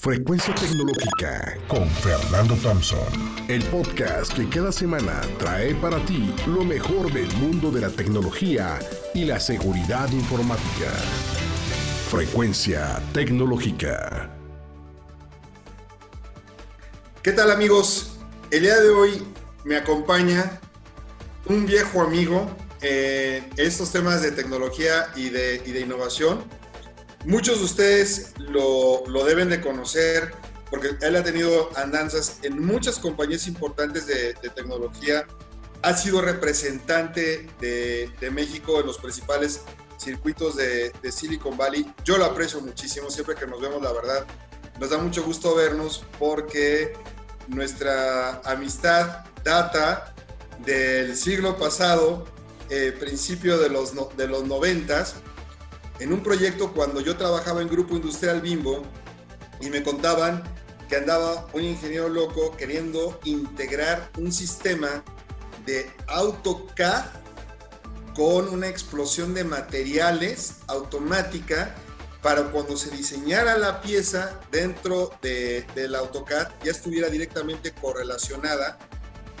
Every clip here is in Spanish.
Frecuencia Tecnológica con Fernando Thompson. El podcast que cada semana trae para ti lo mejor del mundo de la tecnología y la seguridad informática. Frecuencia Tecnológica. ¿Qué tal amigos? El día de hoy me acompaña un viejo amigo en estos temas de tecnología y de, y de innovación Muchos de ustedes lo, deben de conocer porque él ha tenido andanzas en muchas compañías importantes de, tecnología. Ha sido representante de, México en los principales circuitos de, Silicon Valley. Yo lo aprecio muchísimo, siempre que nos vemos, la verdad. Nos da mucho gusto vernos porque nuestra amistad data del siglo pasado, eh, principio de los, de los noventas, en un proyecto cuando yo trabajaba en Grupo Industrial Bimbo y me contaban que andaba un ingeniero loco queriendo integrar un sistema de AutoCAD con una explosión de materiales automática para cuando se diseñara la pieza dentro de, del AutoCAD ya estuviera directamente correlacionada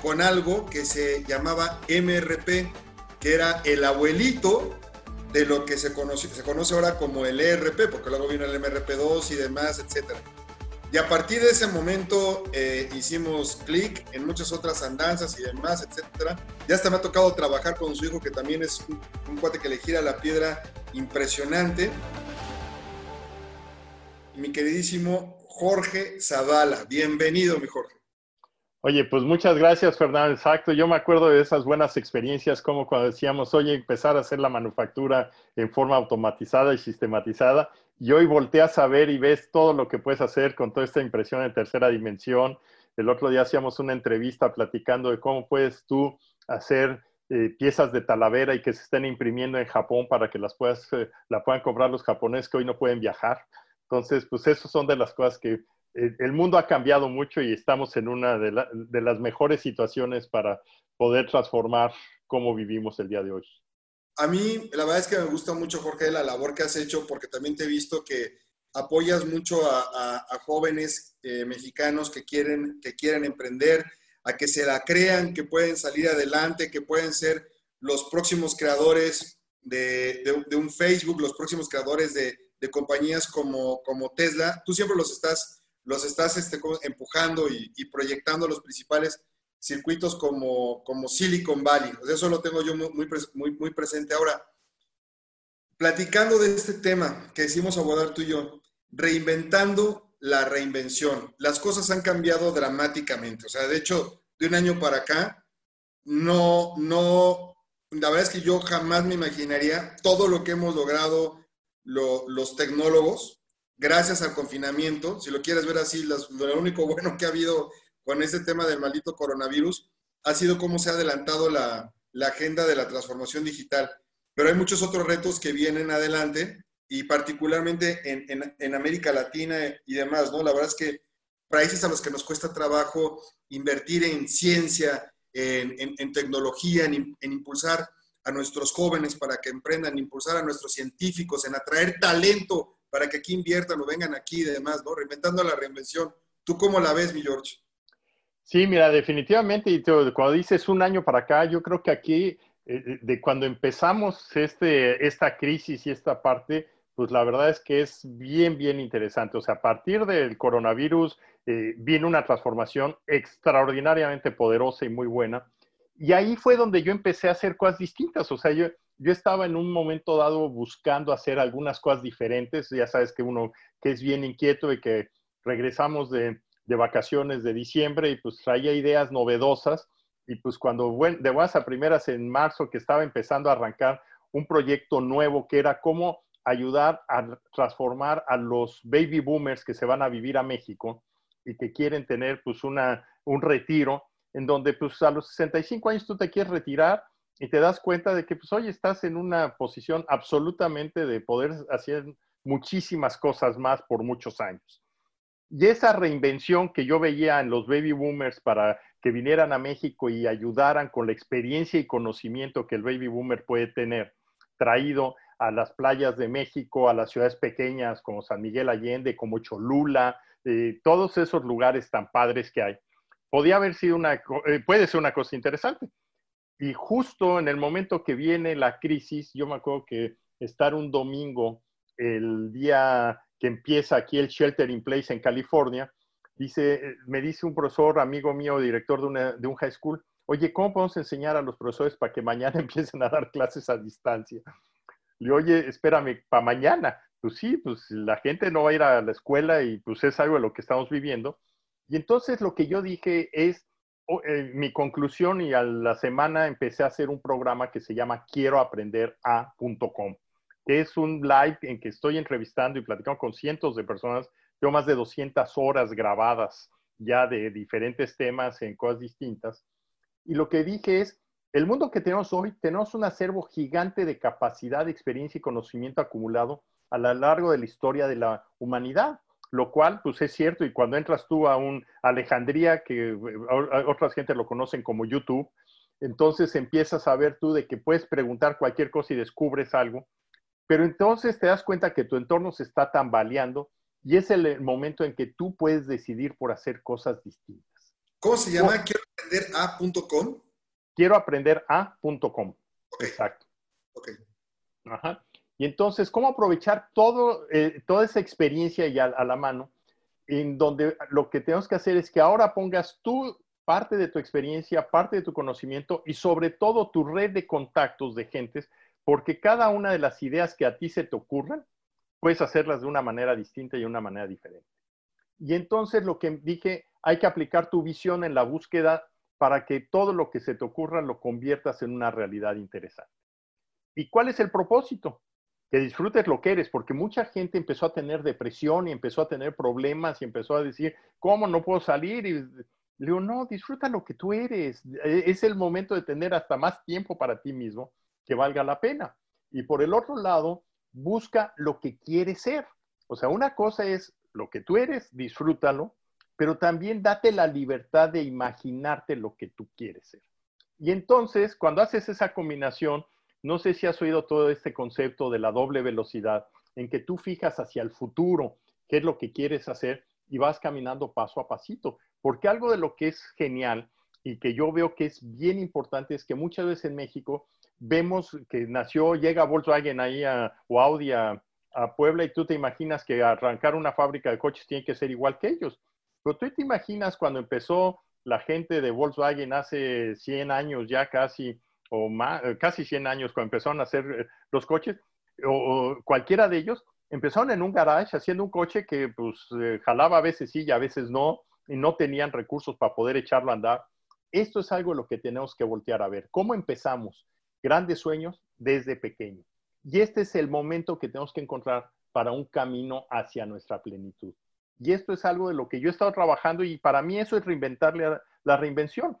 con algo que se llamaba MRP, que era el abuelito de lo que se conoce, se conoce ahora como el ERP, porque luego vino el MRP2 y demás, etc. Y a partir de ese momento eh, hicimos clic en muchas otras andanzas y demás, etc. Ya hasta me ha tocado trabajar con su hijo, que también es un, un cuate que le gira la piedra impresionante. Mi queridísimo Jorge Zavala. Bienvenido, mi Jorge. Oye, pues muchas gracias, Fernando. Exacto. Yo me acuerdo de esas buenas experiencias, como cuando decíamos, oye, empezar a hacer la manufactura en forma automatizada y sistematizada. Y hoy volteas a ver y ves todo lo que puedes hacer con toda esta impresión en tercera dimensión. El otro día hacíamos una entrevista platicando de cómo puedes tú hacer eh, piezas de talavera y que se estén imprimiendo en Japón para que las puedas, eh, la puedan comprar los japoneses que hoy no pueden viajar. Entonces, pues esas son de las cosas que el mundo ha cambiado mucho y estamos en una de, las mejores situaciones para poder transformar cómo vivimos el día de hoy. A mí, la verdad es que me gusta mucho, Jorge, la labor que has hecho, porque también te he visto que apoyas mucho a, jóvenes eh, mexicanos que quieren, que quieren emprender, a que se la crean, que pueden salir adelante, que pueden ser los próximos creadores de, un Facebook, los próximos creadores de, compañías como, como Tesla. Tú siempre los estás los estás este, empujando y, proyectando los principales circuitos como, como Silicon Valley. eso lo tengo yo muy, muy, muy presente. Ahora, platicando de este tema que decimos abordar tú y yo, reinventando la reinvención. Las cosas han cambiado dramáticamente. O sea, de hecho, de un año para acá, no, no, la verdad es que yo jamás me imaginaría todo lo que hemos logrado los tecnólogos gracias al confinamiento, si lo quieres ver así, lo único bueno que ha habido con este tema del maldito coronavirus ha sido cómo se ha adelantado la, agenda de la transformación digital. Pero hay muchos otros retos que vienen adelante y particularmente en, América Latina y demás, ¿no? La verdad es que países a los que nos cuesta trabajo invertir en ciencia, en, tecnología, en, impulsar a nuestros jóvenes para que emprendan, impulsar a nuestros científicos, en atraer talento para que aquí inviertan o vengan aquí y demás, ¿no? Reinventando la reinvención. ¿Tú cómo la ves, mi George? Sí, mira, definitivamente, y cuando dices un año para acá, yo creo que aquí, eh, eh, de cuando empezamos este, esta crisis y esta parte, pues la verdad es que es bien, bien interesante. O sea, a partir del coronavirus eh, viene una transformación extraordinariamente poderosa y muy buena. Y ahí fue donde yo empecé a hacer cosas distintas. O sea, yo, yo estaba en un momento dado buscando hacer algunas cosas diferentes. Ya sabes que uno que es bien inquieto y que regresamos de, vacaciones de diciembre y pues traía ideas novedosas. Y pues cuando de buenas a primeras en marzo que estaba empezando a arrancar un proyecto nuevo que era cómo ayudar a transformar a los baby boomers que se van a vivir a México y que quieren tener pues una, un retiro en donde pues a los 65 años tú te quieres retirar y te das cuenta de que, pues, hoy estás en una posición absolutamente de poder hacer muchísimas cosas más por muchos años. Y esa reinvención que yo veía en los baby boomers para que vinieran a México y ayudaran con la experiencia y conocimiento que el baby boomer puede tener, traído a las playas de México, a las ciudades pequeñas como San Miguel Allende, como Cholula, eh, todos esos lugares tan padres que hay. Podía haber sido una, eh, puede ser una cosa interesante. Y justo en el momento que viene la crisis, yo me acuerdo que estar un domingo, el día que empieza aquí el shelter in place en California, dice, me dice un profesor, amigo mío, director de, de un high school, oye, ¿cómo podemos enseñar a los profesores para que mañana empiecen a dar clases a distancia? Le oye, espérame, para mañana. Pues sí, pues la gente no va a ir a la escuela y pues es algo de lo que estamos viviendo. Y entonces lo que yo dije es, eh, mi conclusión y a la semana empecé a hacer un programa que se llama quiero aprender a.com, que es un live en que estoy entrevistando y platicando con cientos de personas. Tengo más de 200 horas grabadas ya de diferentes temas en cosas distintas. Y lo que dije es, el mundo que tenemos hoy, tenemos un acervo gigante de capacidad, experiencia y conocimiento acumulado a lo largo de la historia de la humanidad, lo cual, pues es cierto, y cuando entras tú a un Alejandría, que otras gente lo conocen como YouTube, entonces empiezas a ver tú de que puedes preguntar cualquier cosa y descubres algo, pero entonces te das cuenta que tu entorno se está tambaleando y es el momento en que tú puedes decidir por hacer cosas distintas. ¿Cómo se llama? Quiero aprender a.com quiero aprender a.com. Exacto. Ok. Ajá. Y entonces, ¿cómo aprovechar todo, eh, toda esa experiencia ya a la mano? En donde lo que tenemos que hacer es que ahora pongas tú parte de tu experiencia, parte de tu conocimiento y sobre todo tu red de contactos de gentes, porque cada una de las ideas que a ti se te ocurran, puedes hacerlas de una manera distinta y de una manera diferente. Y entonces lo que dije, hay que aplicar tu visión en la búsqueda para que todo lo que se te ocurra lo conviertas en una realidad interesante. ¿Y cuál es el propósito? Que disfrutes lo que eres, porque mucha gente empezó a tener depresión y empezó a tener problemas y empezó a decir, ¿cómo no puedo salir? Y le digo, no, disfruta lo que tú eres. E, es el momento de tener hasta más tiempo para ti mismo que valga la pena. Y por el otro lado, busca lo que quieres ser. O sea, una cosa es lo que tú eres, disfrútalo, pero también date la libertad de imaginarte lo que tú quieres ser. Y entonces, cuando haces esa combinación, no sé si has oído todo este concepto de la doble velocidad, en que tú fijas hacia el futuro qué es lo que quieres hacer y vas caminando paso a pasito. Porque algo de lo que es genial y que yo veo que es bien importante es que muchas veces en México vemos que nació, llega Volkswagen ahí a, o Audi a, a Puebla y tú te imaginas que arrancar una fábrica de coches tiene que ser igual que ellos. Pero tú te imaginas cuando empezó la gente de Volkswagen hace 100 años ya casi, o más, eh, casi 100 años, cuando empezaron a hacer eh, los coches, o, cualquiera de ellos, empezaron en un garage haciendo un coche que pues eh, jalaba a veces sí y a veces no, y no tenían recursos para poder echarlo a andar. Esto es algo lo que tenemos que voltear a ver. ¿Cómo empezamos? Grandes sueños desde pequeño. Y este es el momento que tenemos que encontrar para un camino hacia nuestra plenitud. Y esto es algo de lo que yo he estado trabajando y para mí eso es reinventarle la reinvención.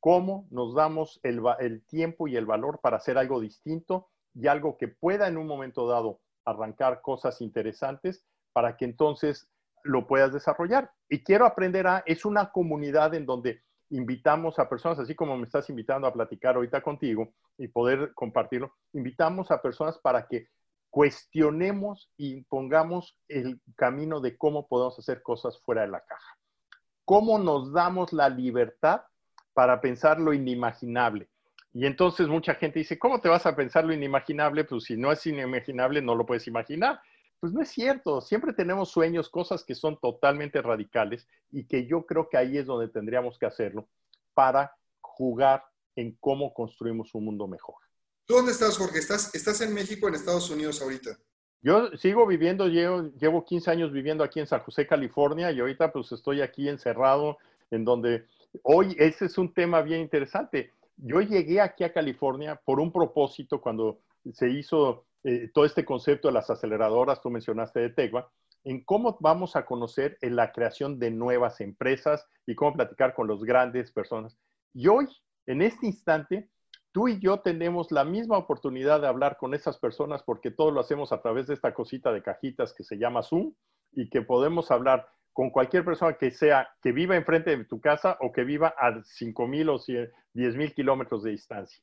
Cómo nos damos el, tiempo y el valor para hacer algo distinto y algo que pueda en un momento dado arrancar cosas interesantes para que entonces lo puedas desarrollar. Y quiero aprender a, es una comunidad en donde invitamos a personas, así como me estás invitando a platicar ahorita contigo y poder compartirlo, invitamos a personas para que cuestionemos y pongamos el camino de cómo podemos hacer cosas fuera de la caja. ¿Cómo nos damos la libertad para pensar lo inimaginable? Y entonces mucha gente dice, ¿cómo te vas a pensar lo inimaginable? Pues si no es inimaginable, no lo puedes imaginar. Pues no es cierto, siempre tenemos sueños, cosas que son totalmente radicales y que yo creo que ahí es donde tendríamos que hacerlo para jugar en cómo construimos un mundo mejor. ¿Tú dónde estás, Jorge? ¿Estás, ¿Estás en México o en Estados Unidos ahorita? Yo sigo viviendo, llevo, llevo 15 años viviendo aquí en San José, California, y ahorita pues estoy aquí encerrado, en donde hoy ese es un tema bien interesante. Yo llegué aquí a California por un propósito cuando se hizo eh, todo este concepto de las aceleradoras, tú mencionaste de Tegua, en cómo vamos a conocer en la creación de nuevas empresas y cómo platicar con los grandes personas. Y hoy, en este instante, tú y yo tenemos la misma oportunidad de hablar con esas personas porque todo lo hacemos a través de esta cosita de cajitas que se llama Zoom y que podemos hablar con cualquier persona que sea, que viva enfrente de tu casa o que viva a 5 mil o 10 mil kilómetros de distancia.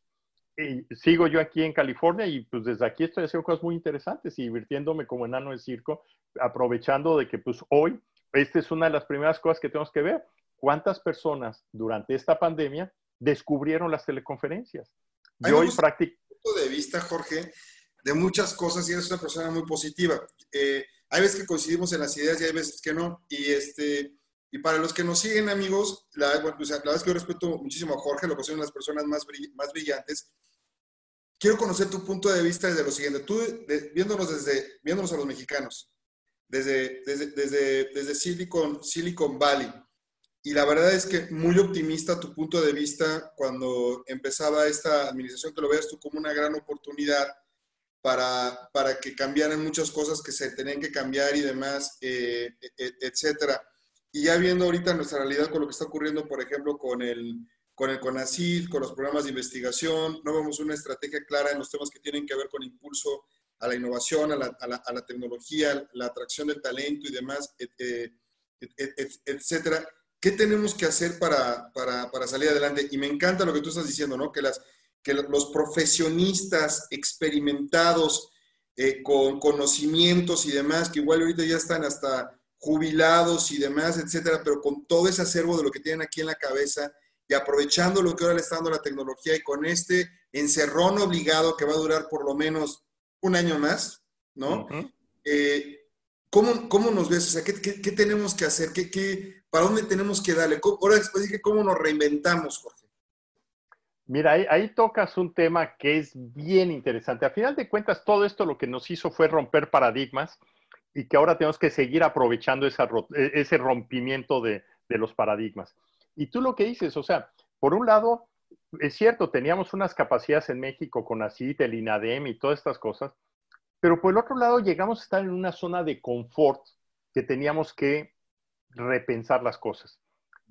Y sigo yo aquí en California y pues desde aquí estoy haciendo cosas muy interesantes y divirtiéndome como enano de circo, aprovechando de que pues hoy esta es una de las primeras cosas que tenemos que ver. ¿Cuántas personas durante esta pandemia descubrieron las teleconferencias? Yo hoy practico... punto de vista, Jorge, de muchas cosas y eres una persona muy positiva. Eh, hay veces que coincidimos en las ideas y hay veces que no. Y, este, y para los que nos siguen, amigos, la, bueno, pues, la verdad es que yo respeto muchísimo a Jorge, lo que son las personas más, más brillantes. Quiero conocer tu punto de vista desde lo siguiente. Tú, viéndonos, desde, viéndonos a los mexicanos, desde, desde, desde, desde Silicon, Silicon Valley, y la verdad es que muy optimista tu punto de vista cuando empezaba esta administración, que lo veas tú como una gran oportunidad para, para que cambiaran muchas cosas que se tenían que cambiar y demás, eh, e, e, etcétera. Y ya viendo ahorita nuestra realidad con lo que está ocurriendo, por ejemplo, con el, con el CONACYT, con los programas de investigación, no vemos una estrategia clara en los temas que tienen que ver con impulso a la innovación, a la, a la, tecnología, la atracción del talento y demás, et, etcétera. ¿Qué tenemos que hacer para, para, para, salir adelante? Y me encanta lo que tú estás diciendo, ¿no? Que las, que los profesionistas experimentados eh, con conocimientos y demás, que igual ahorita ya están hasta jubilados y demás, etcétera, pero con todo ese acervo de lo que tienen aquí en la cabeza y aprovechando lo que ahora le está dando la tecnología y con este encerrón obligado que va a durar por lo menos un año más, ¿no? Eh, ¿cómo, ¿cómo, nos ves? O sea, ¿qué, qué, tenemos que hacer? ¿Qué, ¿Qué, para dónde tenemos que darle? Ahora después dije, ¿cómo nos reinventamos, Jorge? Mira, ahí, tocas un tema que es bien interesante. A final de cuentas, todo esto lo que nos hizo fue romper paradigmas y que ahora tenemos que seguir aprovechando e, ese rompimiento de, los paradigmas. Y tú lo que dices, o sea, por un lado, es cierto, teníamos unas capacidades en México con ACIT, el INADEM y todas estas cosas, pero por el otro lado llegamos a estar en una zona de confort que teníamos que repensar las cosas.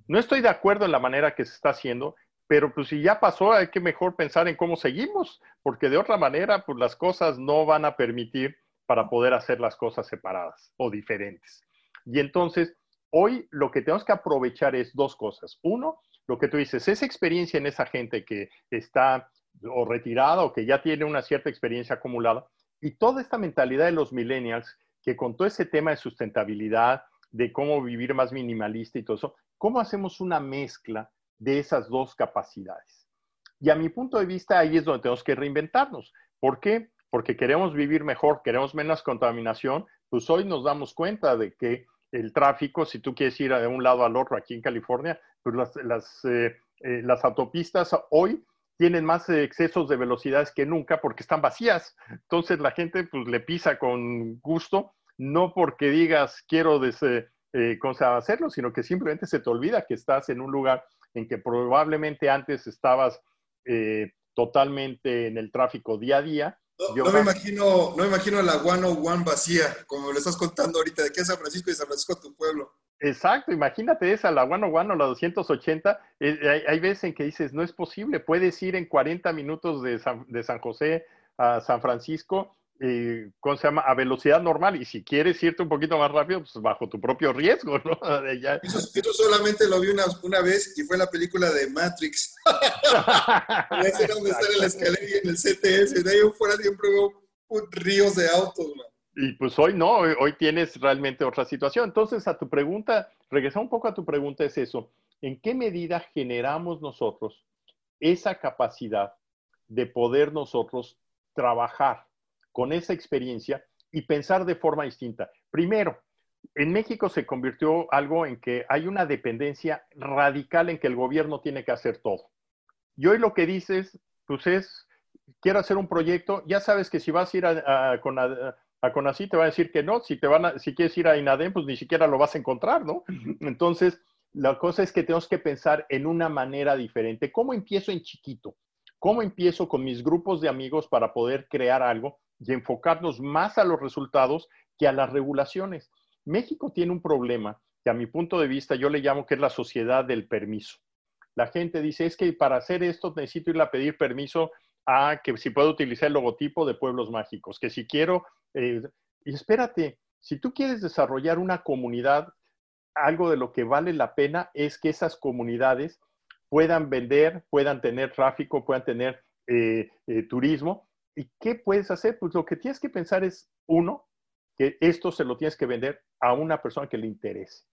No estoy de acuerdo en la manera que se está haciendo, pero pues si ya pasó, hay que mejor pensar en cómo seguimos, porque de otra manera, pues las cosas no van a permitir para poder hacer las cosas separadas o diferentes. Y entonces, hoy lo que tenemos que aprovechar es dos cosas. Uno, lo que tú dices, esa experiencia en esa gente que está o retirada o que ya tiene una cierta experiencia acumulada, y toda esta mentalidad de los millennials que con todo ese tema de sustentabilidad, de cómo vivir más minimalista y todo eso, ¿cómo hacemos una mezcla de esas dos capacidades. Y a mi punto de vista, ahí es donde tenemos que reinventarnos. ¿Por qué? Porque queremos vivir mejor, queremos menos contaminación. Pues hoy nos damos cuenta de que el tráfico, si tú quieres ir de un lado al otro aquí en California, pues las, las, eh, eh, autopistas hoy tienen más excesos de velocidades que nunca porque están vacías. Entonces la gente pues le pisa con gusto, no porque digas quiero des, eh, hacerlo, sino que simplemente se te olvida que estás en un lugar en que probablemente antes estabas eh, totalmente en el tráfico día a día. No, me imagino, no me imagino la 101 vacía, como lo estás contando ahorita, de que es San Francisco y San Francisco tu pueblo. Exacto, imagínate esa, la 101 o la 280, eh, hay, veces en que dices, no es posible, puedes ir en 40 minutos de de San José a San Francisco eh, ¿cómo se llama? A velocidad normal. Y si quieres irte un poquito más rápido, pues bajo tu propio riesgo, ¿no? Eso, solamente lo vi una, una, vez y fue la película de Matrix. Ese donde está en la escalera y en el CTS. De ahí fuera siempre veo ríos de autos, Y pues hoy no, hoy tienes realmente otra situación. Entonces, a tu pregunta, regresa un poco a tu pregunta, es eso. ¿En qué medida generamos nosotros esa capacidad de poder nosotros trabajar con esa experiencia y pensar de forma distinta. Primero, en México se convirtió algo en que hay una dependencia radical en que el gobierno tiene que hacer todo. Y hoy lo que dices, pues es, quiero hacer un proyecto, ya sabes que si vas a ir a, a, Conací te va a decir que no, si, te van a, si quieres ir a INADEM, pues ni siquiera lo vas a encontrar, ¿no? Entonces, la cosa es que tenemos que pensar en una manera diferente. ¿Cómo empiezo en chiquito? ¿Cómo empiezo con mis grupos de amigos para poder crear algo? Y enfocarnos más a los resultados que a las regulaciones. México tiene un problema que a mi punto de vista yo le llamo que es la sociedad del permiso. La gente dice, es que para hacer esto necesito ir a pedir permiso a que si puedo utilizar el logotipo de Pueblos Mágicos, que si quiero, eh, y espérate, si tú quieres desarrollar una comunidad, algo de lo que vale la pena es que esas comunidades puedan vender, puedan tener tráfico, puedan tener eh, eh, turismo, ¿Y qué puedes hacer? Pues lo que tienes que pensar es, uno, que esto se lo tienes que vender a una persona que le interese.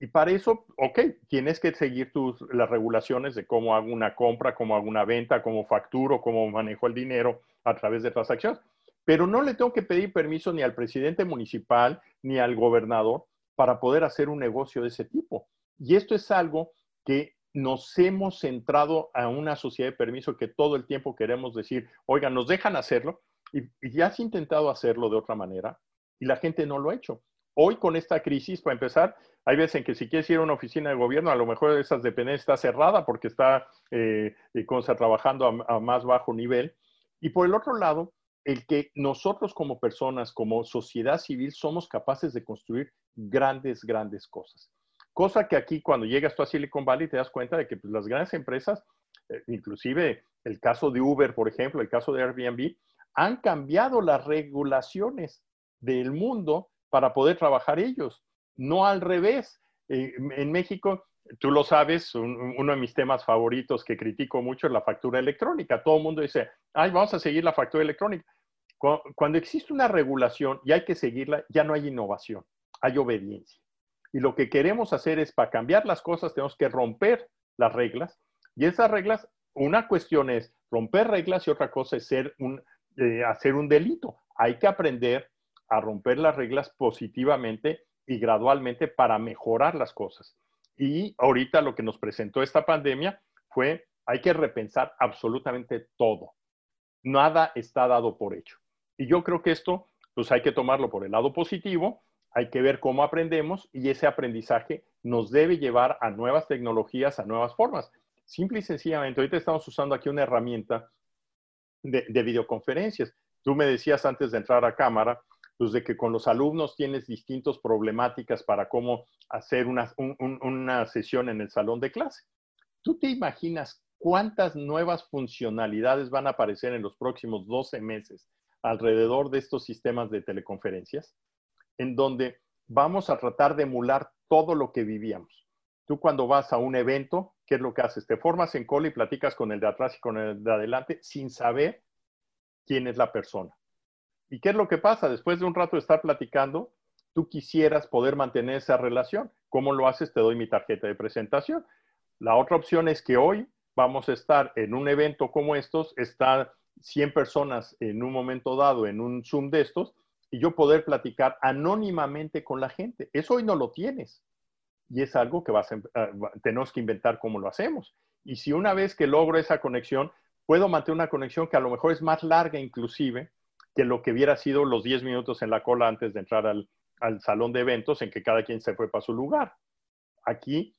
Y para eso, ok, tienes que seguir tus, las regulaciones de cómo hago una compra, cómo hago una venta, cómo facturo, cómo manejo el dinero a través de transacciones. Pero no le tengo que pedir permiso ni al presidente municipal ni al gobernador para poder hacer un negocio de ese tipo. Y esto es algo que nos hemos centrado a una sociedad de permiso que todo el tiempo queremos decir, oiga, nos dejan hacerlo y, ya has intentado hacerlo de otra manera y la gente no lo ha hecho. Hoy con esta crisis, para empezar, hay veces en que si quieres ir a una oficina de gobierno, a lo mejor esas dependencias está cerrada porque está eh, trabajando a, a más bajo nivel. Y por el otro lado, el que nosotros como personas, como sociedad civil, somos capaces de construir grandes, grandes cosas. Cosa que aquí cuando llegas tú a Silicon Valley te das cuenta de que pues, las grandes empresas, eh, inclusive el caso de Uber, por ejemplo, el caso de Airbnb, han cambiado las regulaciones del mundo para poder trabajar ellos, no al revés. Eh, en México, tú lo sabes, uno de mis temas favoritos que critico mucho es la factura electrónica. Todo el mundo dice, ay, vamos a seguir la factura electrónica. Cuando existe una regulación y hay que seguirla, ya no hay innovación, hay obediencia. Y lo que queremos hacer es, para cambiar las cosas, tenemos que romper las reglas. Y esas reglas, una cuestión es romper reglas y otra cosa es ser un, eh, hacer un delito. Hay que aprender a romper las reglas positivamente y gradualmente para mejorar las cosas. Y ahorita lo que nos presentó esta pandemia fue, hay que repensar absolutamente todo. Nada está dado por hecho. Y yo creo que esto, pues hay que tomarlo por el lado positivo hay que ver cómo aprendemos y ese aprendizaje nos debe llevar a nuevas tecnologías, a nuevas formas. Simple y sencillamente, ahorita estamos usando aquí una herramienta de, videoconferencias. Tú me decías antes de entrar a cámara, pues de que con los alumnos tienes distintas problemáticas para cómo hacer una, sesión en el salón de clase. ¿Tú te imaginas cuántas nuevas funcionalidades van a aparecer en los próximos 12 meses alrededor de estos sistemas de teleconferencias? En donde vamos a tratar de emular todo lo que vivíamos. Tú cuando vas a un evento, ¿qué es lo que haces? Te formas en cola y platicas con el de atrás y con el de adelante sin saber quién es la persona. ¿Y qué es lo que pasa? Después de un rato de estar platicando, tú quisieras poder mantener esa relación. ¿Cómo lo haces? Te doy mi tarjeta de presentación. La otra opción es que hoy vamos a estar en un evento como estos, están 100 personas en un momento dado en un Zoom de estos, y yo poder platicar anónimamente con la gente. Eso hoy no lo tienes. Y es algo que vas a, ah, tenemos que inventar cómo lo hacemos. Y si una vez que logro esa conexión, puedo mantener una conexión que a lo mejor es más larga inclusive que lo que hubiera sido los 10 minutos en la cola antes de entrar al, al salón de eventos en que cada quien se fue para su lugar. Aquí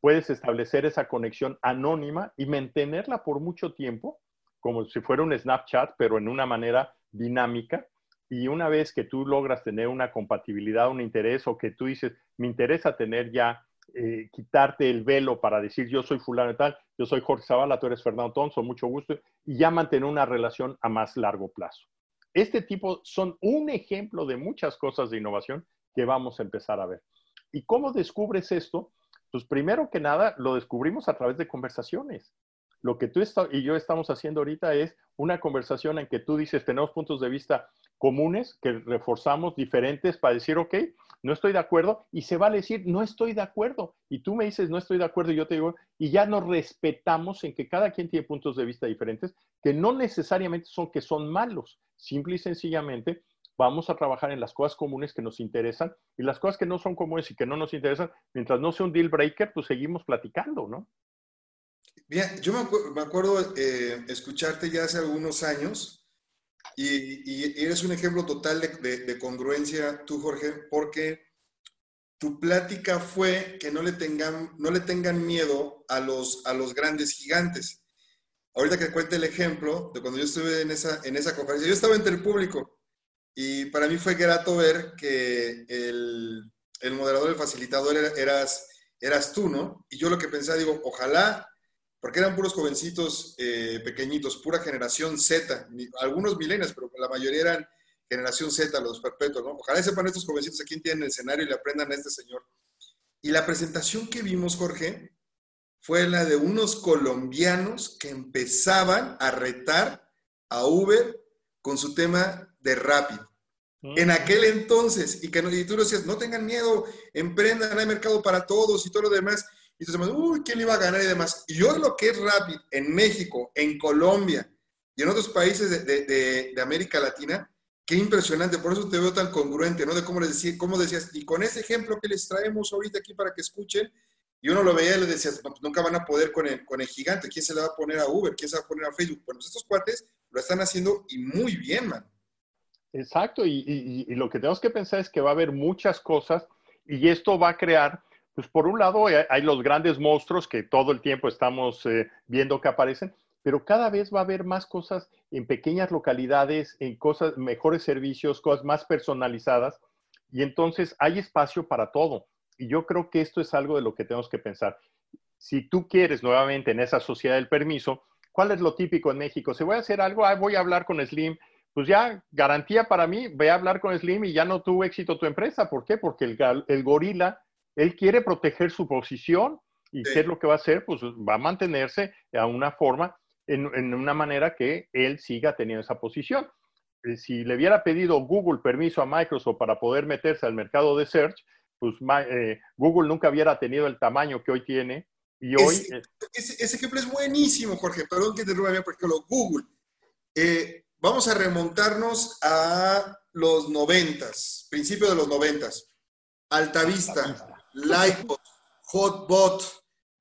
puedes establecer esa conexión anónima y mantenerla por mucho tiempo, como si fuera un Snapchat, pero en una manera dinámica, y una vez que tú logras tener una compatibilidad, un interés, o que tú dices, me interesa tener ya, eh, quitarte el velo para decir, yo soy fulano y tal, yo soy Jorge Zavala, tú eres Fernando Thompson, mucho gusto, y ya mantener una relación a más largo plazo. Este tipo son un ejemplo de muchas cosas de innovación que vamos a empezar a ver. ¿Y cómo descubres esto? Pues primero que nada, lo descubrimos a través de conversaciones. Lo que tú y yo estamos haciendo ahorita es una conversación en que tú dices, tenemos puntos de vista comunes que reforzamos diferentes para decir, ok, no estoy de acuerdo y se va a decir, no estoy de acuerdo. Y tú me dices, no estoy de acuerdo y yo te digo, y ya nos respetamos en que cada quien tiene puntos de vista diferentes, que no necesariamente son que son malos, simple y sencillamente vamos a trabajar en las cosas comunes que nos interesan y las cosas que no son comunes y que no nos interesan, mientras no sea un deal breaker, pues seguimos platicando, ¿no? Bien, yo me, acuerdo eh, escucharte ya hace algunos años y, eres un ejemplo total de, congruencia tú, Jorge, porque tu plática fue que no le tengan, no le tengan miedo a los, a los grandes gigantes. Ahorita que cuente el ejemplo de cuando yo estuve en esa, en esa conferencia, yo estaba entre el público y para mí fue grato ver que el, el moderador, el facilitador eras, eras tú, ¿no? Y yo lo que pensaba, digo, ojalá porque eran puros jovencitos eh, pequeñitos, pura generación Z, algunos milenios, pero la mayoría eran generación Z, los perpetuos, ¿no? Ojalá sepan estos jovencitos a quién tienen el escenario y le aprendan a este señor. Y la presentación que vimos, Jorge, fue la de unos colombianos que empezaban a retar a Uber con su tema de rápido. En aquel entonces, y que y tú decías, no tengan miedo, emprendan, hay mercado para todos y todo lo demás. Y decías, uy, ¿quién iba a ganar y demás? Y yo lo que es Rapid en México, en Colombia y en otros países de, de, de, América Latina, qué impresionante, por eso te veo tan congruente, ¿no? De cómo, les decía, cómo decías, y con ese ejemplo que les traemos ahorita aquí para que escuchen, y uno lo veía y le decía, no, pues nunca van a poder con el, con el gigante, ¿quién se le va a poner a Uber? ¿Quién se va a poner a Facebook? Bueno, pues estos cuates lo están haciendo y muy bien, man. Exacto, y, lo que tenemos que pensar es que va a haber muchas cosas y esto va a crear, pues por un lado eh, hay los grandes monstruos que todo el tiempo estamos eh, viendo que aparecen, pero cada vez va a haber más cosas en pequeñas localidades, en cosas, mejores servicios, cosas más personalizadas y entonces hay espacio para todo. Y yo creo que esto es algo de lo que tenemos que pensar. Si tú quieres nuevamente en esa sociedad del permiso, ¿cuál es lo típico en México? Si voy a hacer algo, voy a hablar con Slim, pues ya garantía para mí, ve a hablar con Slim y ya no tuvo éxito tu empresa. ¿Por qué? Porque el gorila, él quiere proteger su posición y ¿qué es lo que va a hacer? Pues va a mantenerse a una forma, en, en una manera que él siga teniendo esa posición. Eh, si le hubiera pedido Google permiso a Microsoft para poder meterse al mercado de search, pues eh, Google nunca hubiera tenido el tamaño que hoy tiene. Y hoy... Ese, ese, ejemplo es buenísimo, Jorge. Perdón que te robe, por ejemplo, Google. Eh, vamos a remontarnos a los noventas, principio de los noventas. Altavista, Lightbot, Hotbot,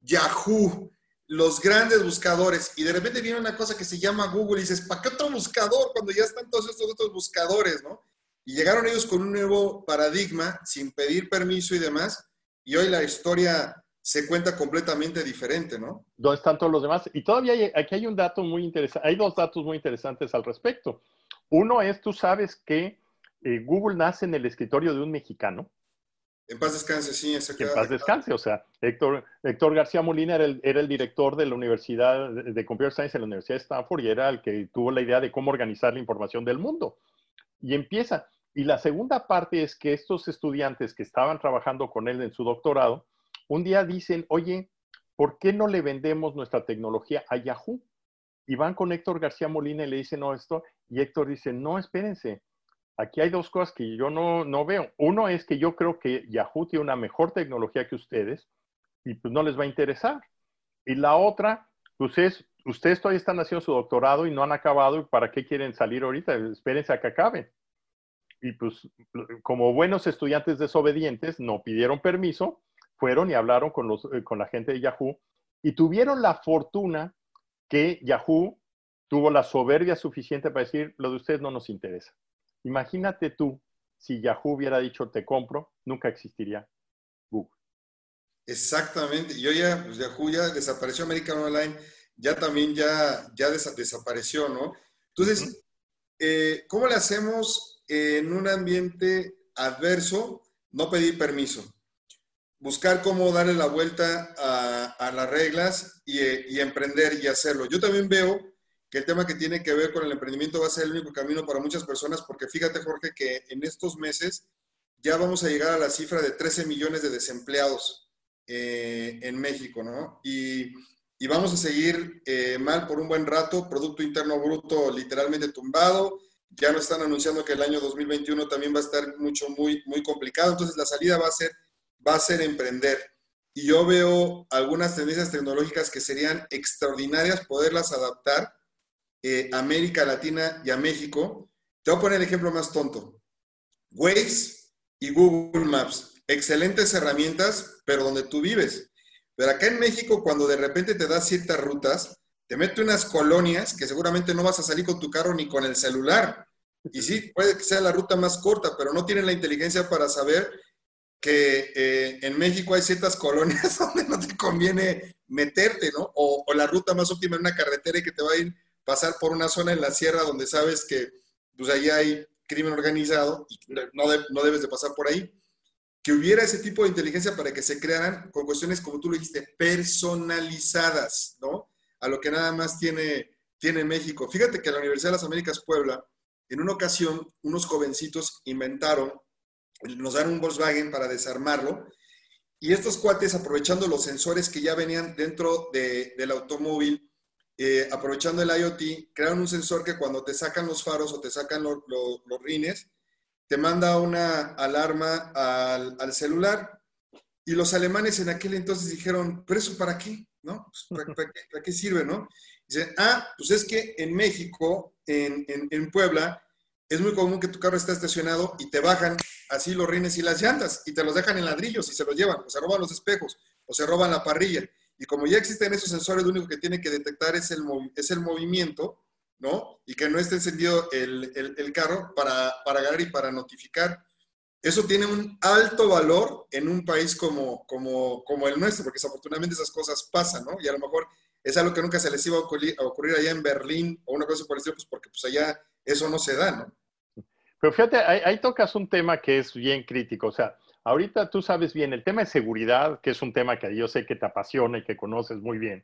Yahoo, los grandes buscadores. Y de repente viene una cosa que se llama Google y dices, ¿para qué otro buscador cuando ya están todos estos otros buscadores, no? Y llegaron ellos con un nuevo paradigma, sin pedir permiso y demás. Y hoy la historia se cuenta completamente diferente, ¿no? ¿Dónde están todos los demás? Y todavía aquí hay un dato muy interesante, hay dos datos muy interesantes al respecto. Uno es, tú sabes que eh, Google nace en el escritorio de un mexicano. En paz descanse, sí. Ese en paz descanse, o sea, Héctor, Héctor García Molina era el, era el, director de la Universidad de Computer Science en la Universidad de Stanford y era el que tuvo la idea de cómo organizar la información del mundo. Y empieza. Y la segunda parte es que estos estudiantes que estaban trabajando con él en su doctorado, un día dicen, oye, ¿por qué no le vendemos nuestra tecnología a Yahoo? Y van con Héctor García Molina y le dicen, no, esto, y Héctor dice, no, espérense, aquí hay dos cosas que yo no, no veo. Uno es que yo creo que Yahoo tiene una mejor tecnología que ustedes y pues no les va a interesar. Y la otra, pues es, ustedes todavía están haciendo su doctorado y no han acabado, ¿y para qué quieren salir ahorita? Espérense a que acaben. Y pues como buenos estudiantes desobedientes, no pidieron permiso fueron y hablaron con, los, eh, con la gente de Yahoo y tuvieron la fortuna que Yahoo tuvo la soberbia suficiente para decir, lo de ustedes no nos interesa. Imagínate tú, si Yahoo hubiera dicho, te compro, nunca existiría Google. Exactamente. Yo ya, pues Yahoo ya desapareció, American Online ya también ya, ya desapareció, ¿no? Entonces, eh, ¿cómo le hacemos en un ambiente adverso no pedir permiso? buscar cómo darle la vuelta a, las reglas y, emprender y hacerlo. Yo también veo que el tema que tiene que ver con el emprendimiento va a ser el único camino para muchas personas, porque fíjate, Jorge, que en estos meses ya vamos a llegar a la cifra de 13 millones de desempleados eh, en México, ¿no? Y, vamos a seguir eh, mal por un buen rato, Producto Interno Bruto literalmente tumbado, ya nos están anunciando que el año 2021 también va a estar mucho, muy, muy complicado, entonces la salida va a ser va a ser emprender. Y yo veo algunas tendencias tecnológicas que serían extraordinarias poderlas adaptar eh, América Latina y a México. Te voy a poner el ejemplo más tonto. Waze y Google Maps. Excelentes herramientas, pero donde tú vives. Pero acá en México, cuando de repente te das ciertas rutas, te mete unas colonias que seguramente no vas a salir con tu carro ni con el celular. Y sí, puede que sea la ruta más corta, pero no tienen la inteligencia para saber que eh, en México hay ciertas colonias donde no te conviene meterte, ¿no? O, la ruta más óptima en una carretera y que te va a ir pasar por una zona en la sierra donde sabes que pues allá hay crimen organizado y no, no debes de pasar por ahí. Que hubiera ese tipo de inteligencia para que se crearan con cuestiones, como tú lo dijiste, personalizadas, ¿no? A lo que nada más tiene, tiene México. Fíjate que la Universidad de las Américas Puebla, en una ocasión, unos jovencitos inventaron nos dan un Volkswagen para desarmarlo. Y estos cuates, aprovechando los sensores que ya venían dentro del automóvil, eh, aprovechando el IoT, crearon un sensor que cuando te sacan los faros o te sacan los rines, te manda una alarma al, al celular. Y los alemanes en aquel entonces dijeron, ¿pero eso para qué? ¿No? Pues, ¿para, qué, sirve, no? Dicen, ah, pues es que en México, en, en, en, Puebla, es muy común que tu carro esté estacionado y te bajan así los rines y las llantas y te los dejan en ladrillos y se los llevan, o se roban los espejos, o se roban la parrilla. Y como ya existen esos sensores, lo único que tiene que detectar es el, es el movimiento, ¿no? Y que no esté encendido el, el, el carro para, para agarrar y para notificar. Eso tiene un alto valor en un país como, como, como el nuestro, porque desafortunadamente esas cosas pasan, ¿no? Y a lo mejor es algo que nunca se les iba a ocurrir, a ocurrir allá en Berlín o una cosa por el estilo, pues porque pues allá eso no se da, ¿no? Pero fíjate, ahí, ahí, tocas un tema que es bien crítico. O sea, ahorita tú sabes bien, el tema de seguridad, que es un tema que yo sé que te apasiona y que conoces muy bien,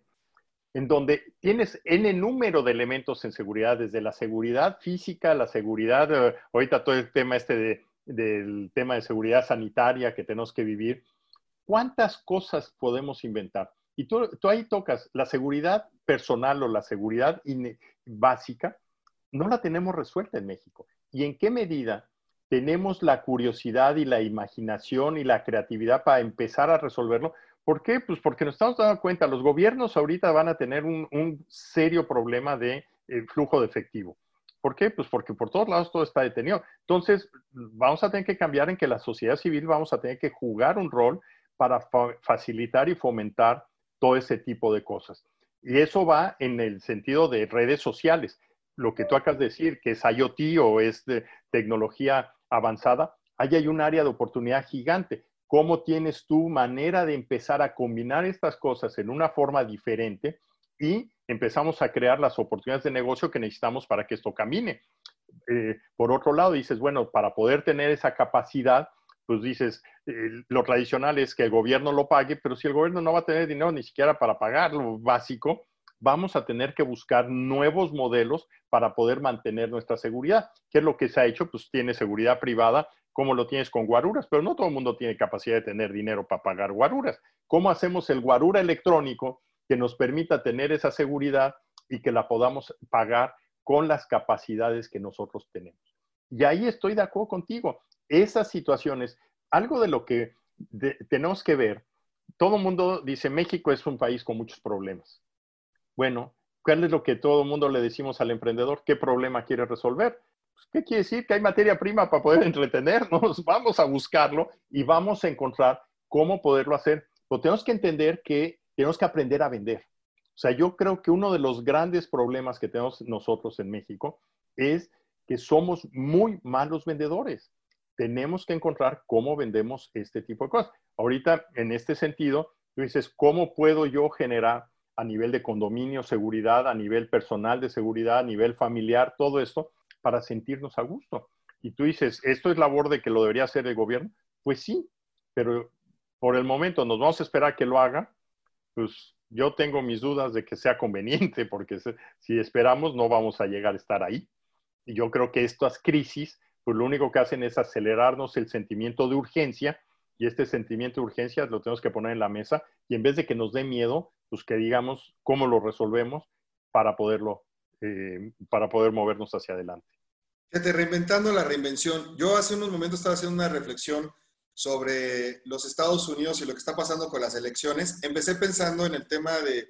en donde tienes N número de elementos en seguridad, desde la seguridad física, la seguridad, eh, ahorita todo el tema este de, del tema de seguridad sanitaria que tenemos que vivir. ¿Cuántas cosas podemos inventar? Y tú, tú ahí tocas la seguridad personal o la seguridad básica, no la tenemos resuelta en México y en qué medida tenemos la curiosidad y la imaginación y la creatividad para empezar a resolverlo. ¿Por qué? Pues porque nos estamos dando cuenta, los gobiernos ahorita van a tener un, un serio problema de eh, flujo de efectivo. ¿Por qué? Pues porque por todos lados todo está detenido. Entonces, vamos a tener que cambiar en que la sociedad civil vamos a tener que jugar un rol para fa facilitar y fomentar todo ese tipo de cosas. Y eso va en el sentido de redes sociales lo que tú acabas de decir, que es IoT o es de tecnología avanzada, ahí hay un área de oportunidad gigante. ¿Cómo tienes tú manera de empezar a combinar estas cosas en una forma diferente y empezamos a crear las oportunidades de negocio que necesitamos para que esto camine? Eh, por otro lado, dices, bueno, para poder tener esa capacidad, pues dices, eh, lo tradicional es que el gobierno lo pague, pero si el gobierno no va a tener dinero ni siquiera para pagar lo básico, vamos a tener que buscar nuevos modelos para poder mantener nuestra seguridad. ¿Qué es lo que se ha hecho? Pues tiene seguridad privada, como lo tienes con guaruras, pero no todo el mundo tiene capacidad de tener dinero para pagar guaruras. ¿Cómo hacemos el guarura electrónico que nos permita tener esa seguridad y que la podamos pagar con las capacidades que nosotros tenemos? Y ahí estoy de acuerdo contigo. Esas situaciones, algo de lo que tenemos que ver, todo el mundo dice México es un país con muchos problemas. Bueno, ¿cuál es lo que todo el mundo le decimos al emprendedor? ¿Qué problema quiere resolver? Pues, ¿Qué quiere decir? Que hay materia prima para poder entretenernos. Vamos a buscarlo y vamos a encontrar cómo poderlo hacer. Pero tenemos que entender que tenemos que aprender a vender. O sea, yo creo que uno de los grandes problemas que tenemos nosotros en México es que somos muy malos vendedores. Tenemos que encontrar cómo vendemos este tipo de cosas. Ahorita, en este sentido, tú dices, ¿cómo puedo yo generar a nivel de condominio, seguridad, a nivel personal de seguridad, a nivel familiar, todo esto, para sentirnos a gusto. Y tú dices, ¿esto es labor de que lo debería hacer el gobierno? Pues sí, pero por el momento nos vamos a esperar que lo haga, pues yo tengo mis dudas de que sea conveniente, porque si esperamos no vamos a llegar a estar ahí. Y yo creo que estas crisis, pues lo único que hacen es acelerarnos el sentimiento de urgencia, y este sentimiento de urgencia lo tenemos que poner en la mesa, y en vez de que nos dé miedo, pues que digamos cómo lo resolvemos para poderlo, eh, para poder movernos hacia adelante. Fíjate, reinventando la reinvención. Yo hace unos momentos estaba haciendo una reflexión sobre los Estados Unidos y lo que está pasando con las elecciones. Empecé pensando en el tema de,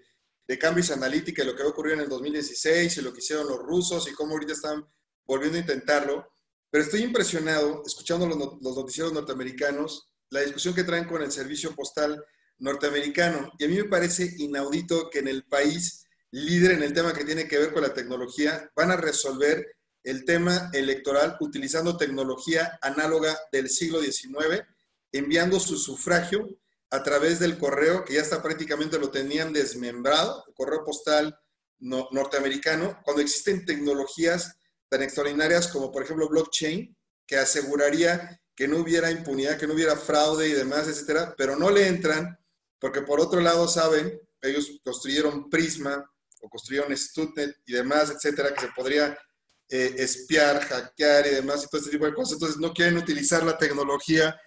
de Cambridge Analytica y lo que ocurrir en el 2016 y lo que hicieron los rusos y cómo ahorita están volviendo a intentarlo. Pero estoy impresionado escuchando los, los noticieros norteamericanos, la discusión que traen con el servicio postal norteamericano. Y a mí me parece inaudito que en el país líder en el tema que tiene que ver con la tecnología van a resolver el tema electoral utilizando tecnología análoga del siglo XIX, enviando su sufragio a través del correo, que ya está prácticamente lo tenían desmembrado, el correo postal norteamericano, cuando existen tecnologías tan extraordinarias como por ejemplo blockchain, que aseguraría que no hubiera impunidad, que no hubiera fraude y demás, etcétera, pero no le entran porque por otro lado saben, ellos construyeron Prisma o construyeron Studnet y demás, etcétera, que se podría eh, espiar, hackear y demás y todo este tipo de cosas. Entonces no quieren utilizar la tecnología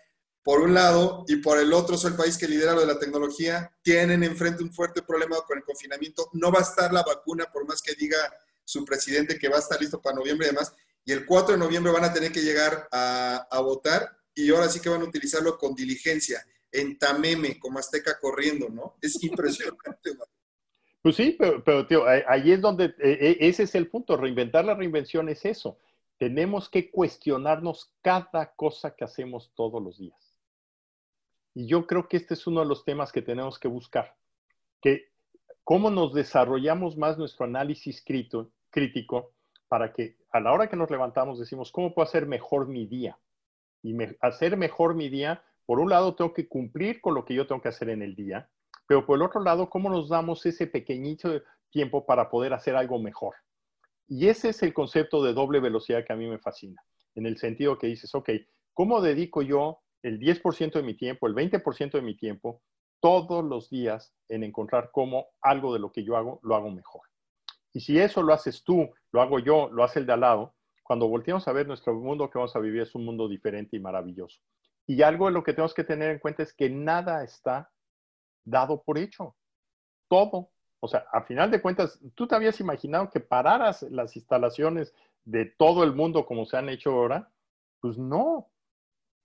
por un lado y por el otro, soy el país que lidera lo de la tecnología, tienen enfrente un fuerte problema con el confinamiento. No va a estar la vacuna, por más que diga su presidente que va a estar listo para noviembre y demás. y el 4 de noviembre van a tener que llegar a, a votar y ahora sí que van a utilizarlo con diligencia, en Tameme, como Azteca corriendo, ¿no? Es impresionante. Pues sí, pero, tío, ahí es donde, e, e, ese es el punto, reinventar la reinvención es eso. Tenemos que cuestionarnos cada cosa que hacemos todos los días. Y yo creo que este es uno de los temas que tenemos que buscar, que cómo nos desarrollamos más nuestro análisis crítico para que a la hora que nos levantamos decimos, ¿cómo puedo hacer mejor mi día? Y hacer mejor mi día, por un lado, tengo que cumplir con lo que yo tengo que hacer en el día, pero por el otro lado, ¿cómo nos damos ese pequeñito tiempo para poder hacer algo mejor? Y ese es el concepto de doble velocidad que a mí me fascina, en el sentido que dices, ok, ¿cómo dedico yo el 10% de mi tiempo, el 20% de mi tiempo, todos los días en encontrar cómo algo de lo que yo hago lo hago mejor? Y si eso lo haces tú, lo hago yo, lo hace el de al lado, cuando volteamos a ver nuestro mundo que vamos a vivir es un mundo diferente y maravilloso. Y algo de lo que tenemos que tener en cuenta es que nada está dado por hecho. Todo. O sea, a final de cuentas, ¿tú te habías imaginado que pararas las instalaciones de todo el mundo como se han hecho ahora? Pues no.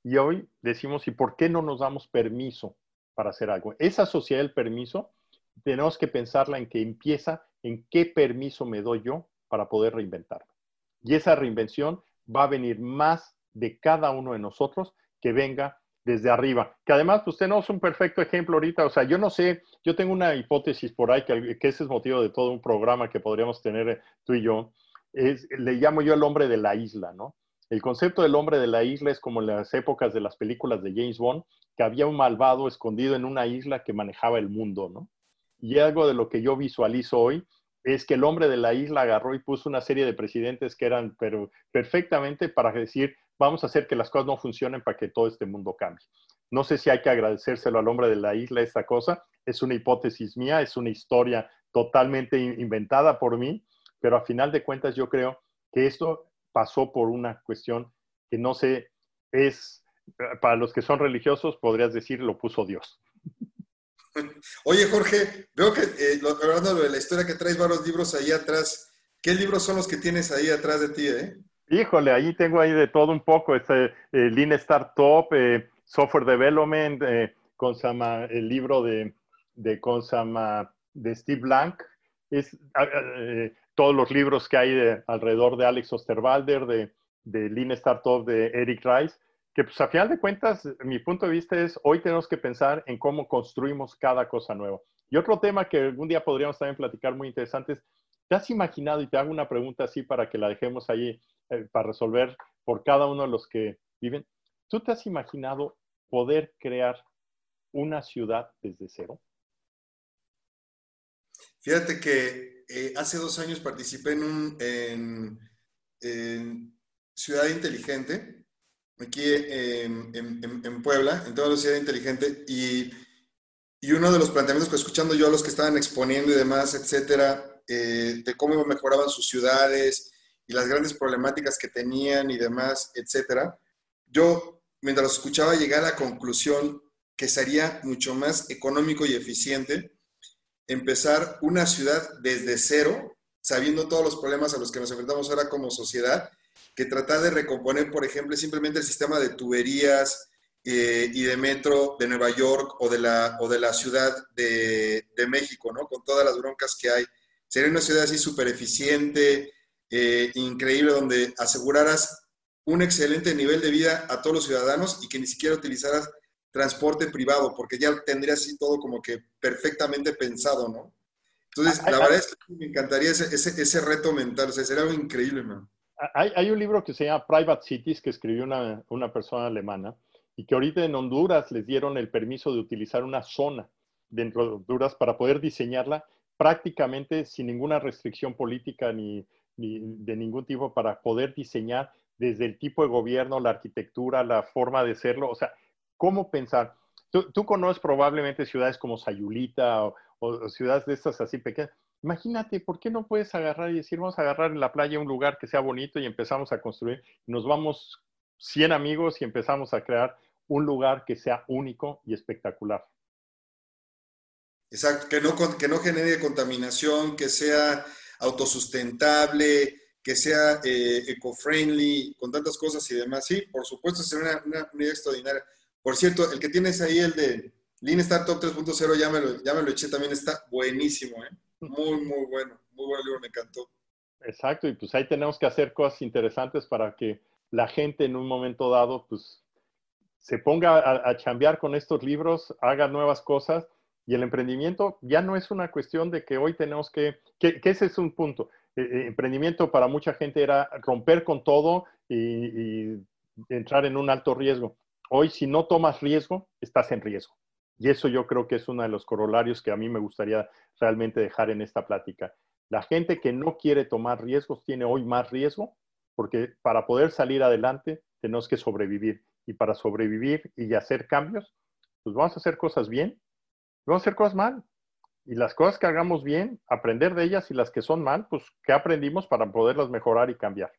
Y hoy decimos, ¿y por qué no nos damos permiso para hacer algo? Esa sociedad del permiso, tenemos que pensarla en que empieza en qué permiso me doy yo para poder reinventarlo. Y esa reinvención va a venir más de cada uno de nosotros que venga desde arriba. Que además pues, usted no es un perfecto ejemplo ahorita. O sea, yo no sé, yo tengo una hipótesis por ahí que, ese es motivo de todo un programa que podríamos tener eh, tú y yo. Es, le llamo yo el hombre de la isla, ¿no? El concepto del hombre de la isla es como en las épocas de las películas de James Bond, que había un malvado escondido en una isla que manejaba el mundo, ¿no? Y algo de lo que yo visualizo hoy es que el hombre de la isla agarró y puso una serie de presidentes que eran pero perfectamente para decir, vamos a hacer que las cosas no funcionen para que todo este mundo cambie. No sé si hay que agradecérselo al hombre de la isla esta cosa, es una hipótesis mía, es una historia totalmente inventada por mí, pero a final de cuentas yo creo que esto pasó por una cuestión que no sé, es, para los que son religiosos, podrías decir, lo puso Dios. Oye, Jorge, veo que, eh, hablando de la historia que traes varios libros ahí atrás, ¿qué libros son los que tienes ahí atrás de ti, eh? Híjole, ahí tengo ahí de todo un poco, este, eh, Lean Startup, eh, Software Development, eh, el libro de, de, de Steve Blank, es eh, todos los libros que hay de, alrededor de Alex Osterwalder, de, de Lean Startup de Eric Rice, que pues a final de cuentas, mi punto de vista es, hoy tenemos que pensar en cómo construimos cada cosa nueva. Y otro tema que algún día podríamos también platicar muy interesante es, ¿te has imaginado, y te hago una pregunta así para que la dejemos ahí eh, para resolver por cada uno de los que viven, ¿tú te has imaginado poder crear una ciudad desde cero? Fíjate que eh, hace dos años participé en un en Ciudad Inteligente, aquí en, Puebla, en toda la ciudad inteligente, y, y, uno de los planteamientos que escuchando yo a los que estaban exponiendo y demás, etcétera, eh, de cómo mejoraban sus ciudades y las grandes problemáticas que tenían y demás, etcétera, yo, mientras los escuchaba, llegué a la conclusión que sería mucho más económico y eficiente empezar una ciudad desde cero, sabiendo todos los problemas a los que nos enfrentamos ahora como sociedad, que tratar de recomponer, por ejemplo, simplemente el sistema de tuberías eh, y de metro de Nueva York o de la, o de la Ciudad de, de México, ¿no? Con todas las broncas que hay. Sería una ciudad así súper eficiente, eh, increíble, donde aseguraras un excelente nivel de vida a todos los ciudadanos y que ni siquiera utilizaras transporte privado, porque ya tendrías así todo como que perfectamente pensado, ¿no? Entonces, ah, la ah, verdad es que me encantaría ese, ese, ese reto mental, o sea, sería algo increíble, man hay, un libro que se llama Private Cities que escribió una, una, persona alemana y que ahorita en Honduras les dieron el permiso de utilizar una zona dentro de Honduras para poder diseñarla prácticamente sin ninguna restricción política ni, de ningún tipo para poder diseñar desde el tipo de gobierno, la arquitectura, la forma de serlo, o sea, cómo pensar. Tú, tú conoces probablemente ciudades como Sayulita o, o ciudades de estas así pequeñas Imagínate, ¿por qué no puedes agarrar y decir, vamos a agarrar en la playa un lugar que sea bonito y empezamos a construir? Nos vamos 100 amigos y empezamos a crear un lugar que sea único y espectacular. Exacto, que no, que no genere contaminación, que sea autosustentable, que sea eh, eco-friendly, con tantas cosas y demás. Sí, por supuesto, será una, una, idea extraordinaria. Por cierto, el que tienes ahí, el de Lean Startup 3.0, ya, me lo, ya me lo eché, también está buenísimo, ¿eh? Muy, muy bueno, muy buen libro, me encantó. Exacto, y pues ahí tenemos que hacer cosas interesantes para que la gente en un momento dado, pues, se ponga a, a chambear con estos libros, haga nuevas cosas, y el emprendimiento ya no es una cuestión de que hoy tenemos que, que, ese es un punto eh, emprendimiento para mucha gente era romper con todo y, entrar en un alto riesgo. Hoy, si no tomas riesgo, estás en riesgo. Y eso yo creo que es uno de los corolarios que a mí me gustaría realmente dejar en esta plática. La gente que no quiere tomar riesgos tiene hoy más riesgo porque para poder salir adelante tenemos que sobrevivir. Y para sobrevivir y hacer cambios, pues vamos a hacer cosas bien, vamos a hacer cosas mal. Y las cosas que hagamos bien, aprender de ellas y las que son mal, pues, ¿qué aprendimos para poderlas mejorar y cambiar?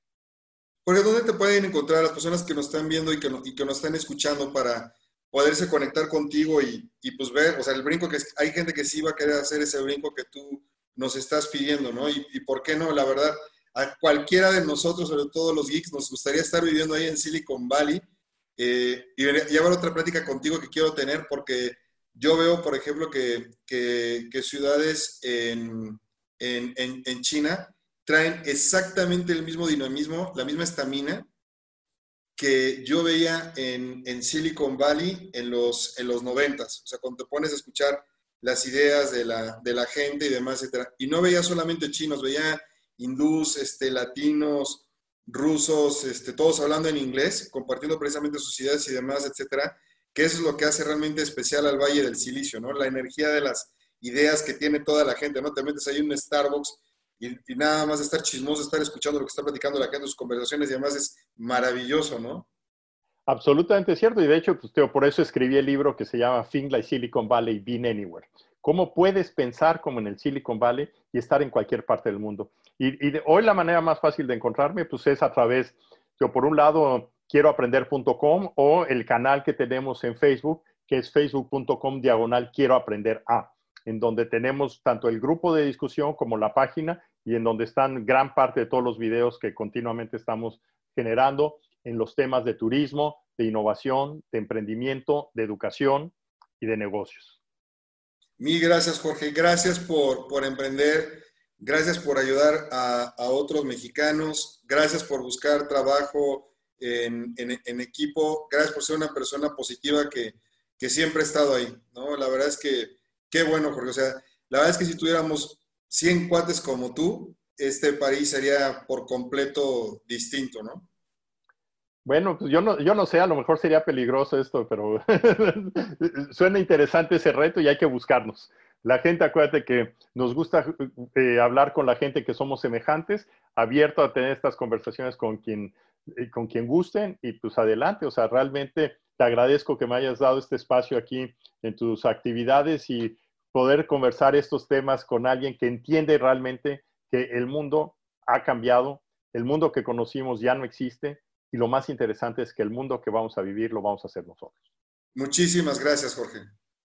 Por ¿dónde te pueden encontrar las personas que nos están viendo y que, y que nos están escuchando para poderse conectar contigo y, y, pues ver, o sea, el brinco que hay gente que sí va a querer hacer ese brinco que tú nos estás pidiendo, ¿no? Y, y por qué no, la verdad, a cualquiera de nosotros, sobre todo los geeks, nos gustaría estar viviendo ahí en Silicon Valley. Eh, y, y habrá otra plática contigo que quiero tener porque yo veo, por ejemplo, que, ciudades en, China traen exactamente el mismo dinamismo, la misma estamina que yo veía en, Silicon Valley en los, en los 90. O sea, cuando te pones a escuchar las ideas de la, gente y demás, etc. Y no veía solamente chinos, veía hindús, este, latinos, rusos, este, todos hablando en inglés, compartiendo precisamente sus ideas y demás, etcétera que eso es lo que hace realmente especial al Valle del Silicio, ¿no? La energía de las ideas que tiene toda la gente, ¿no? Te metes ahí en un Starbucks y, nada más estar chismoso, estar escuchando lo que está platicando la gente, sus conversaciones y demás es maravilloso, ¿no? Absolutamente cierto, y de hecho, pues, por eso escribí el libro que se llama Think Like Silicon Valley, Being Anywhere. ¿Cómo puedes pensar como en el Silicon Valley y estar en cualquier parte del mundo? Y, hoy la manera más fácil de encontrarme, pues es a través, yo por un lado, quieroaprender.com o el canal que tenemos en Facebook, que es facebook.com diagonal quiero aprender a, en donde tenemos tanto el grupo de discusión como la página y en donde están gran parte de todos los videos que continuamente estamos generando en los temas de turismo, de innovación, de emprendimiento, de educación y de negocios. Mil gracias, Jorge. Gracias por, por emprender. Gracias por ayudar a, a otros mexicanos. Gracias por buscar trabajo en, equipo. Gracias por ser una persona positiva que, siempre ha estado ahí, ¿no? La verdad es que, qué bueno, Jorge. O sea, la verdad es que si tuviéramos 100 cuates como tú, este país sería por completo distinto, ¿no? Bueno, pues yo no, yo no sé, a lo mejor sería peligroso esto, pero suena interesante ese reto y hay que buscarnos. La gente, acuérdate que nos gusta eh, hablar con la gente que somos semejantes, abierto a tener estas conversaciones con quien con quien gusten y pues adelante. O sea, realmente te agradezco que me hayas dado este espacio aquí en tus actividades y poder conversar estos temas con alguien que entiende realmente que el mundo ha cambiado, el mundo que conocimos ya no existe y lo más interesante es que el mundo que vamos a vivir lo vamos a hacer nosotros. Muchísimas gracias, Jorge.